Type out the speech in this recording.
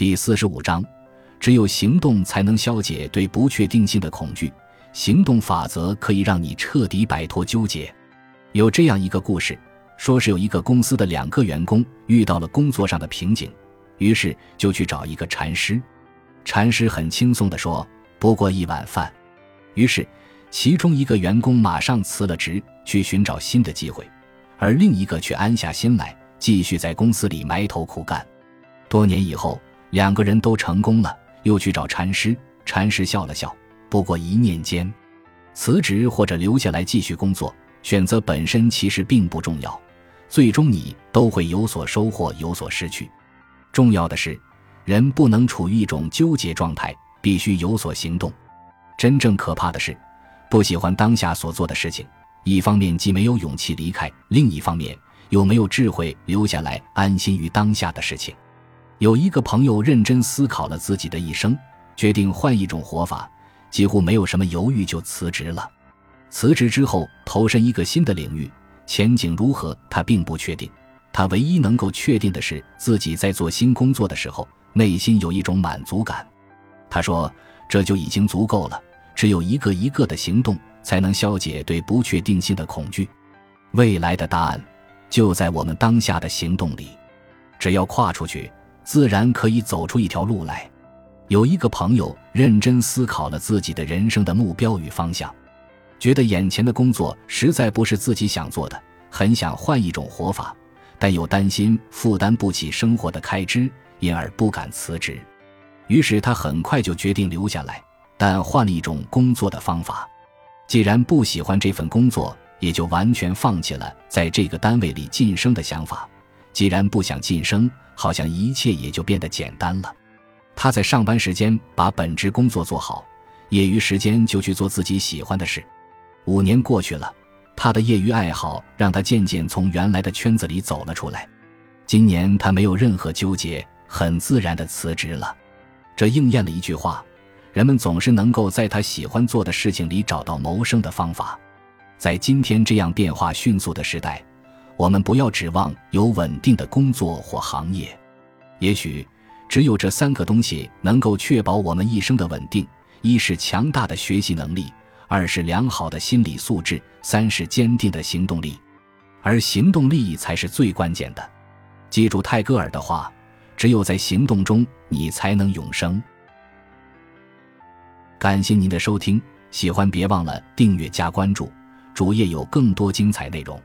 第四十五章，只有行动才能消解对不确定性的恐惧。行动法则可以让你彻底摆脱纠结。有这样一个故事，说是有一个公司的两个员工遇到了工作上的瓶颈，于是就去找一个禅师。禅师很轻松地说：“不过一碗饭。”于是，其中一个员工马上辞了职，去寻找新的机会，而另一个却安下心来，继续在公司里埋头苦干。多年以后，两个人都成功了，又去找禅师。禅师笑了笑：“不过一念间，辞职或者留下来继续工作，选择本身其实并不重要，最终你都会有所收获，有所失去。重要的是。”人不能处于一种纠结状态，必须有所行动。真正可怕的是，不喜欢当下所做的事情，一方面既没有勇气离开，另一方面又没有智慧留下来安心于当下的事情。有一个朋友认真思考了自己的一生，决定换一种活法，几乎没有什么犹豫就辞职了。辞职之后，投身一个新的领域，前景如何他并不确定。他唯一能够确定的是，自己在做新工作的时候。内心有一种满足感，他说：“这就已经足够了。只有一个一个的行动，才能消解对不确定性的恐惧。未来的答案就在我们当下的行动里。只要跨出去，自然可以走出一条路来。”有一个朋友认真思考了自己的人生的目标与方向，觉得眼前的工作实在不是自己想做的，很想换一种活法，但又担心负担不起生活的开支。因而不敢辞职，于是他很快就决定留下来，但换了一种工作的方法。既然不喜欢这份工作，也就完全放弃了在这个单位里晋升的想法。既然不想晋升，好像一切也就变得简单了。他在上班时间把本职工作做好，业余时间就去做自己喜欢的事。五年过去了，他的业余爱好让他渐渐从原来的圈子里走了出来。今年他没有任何纠结。很自然的辞职了，这应验了一句话：人们总是能够在他喜欢做的事情里找到谋生的方法。在今天这样变化迅速的时代，我们不要指望有稳定的工作或行业。也许只有这三个东西能够确保我们一生的稳定：一是强大的学习能力，二是良好的心理素质，三是坚定的行动力。而行动力才是最关键的。记住泰戈尔的话。只有在行动中，你才能永生。感谢您的收听，喜欢别忘了订阅加关注，主页有更多精彩内容。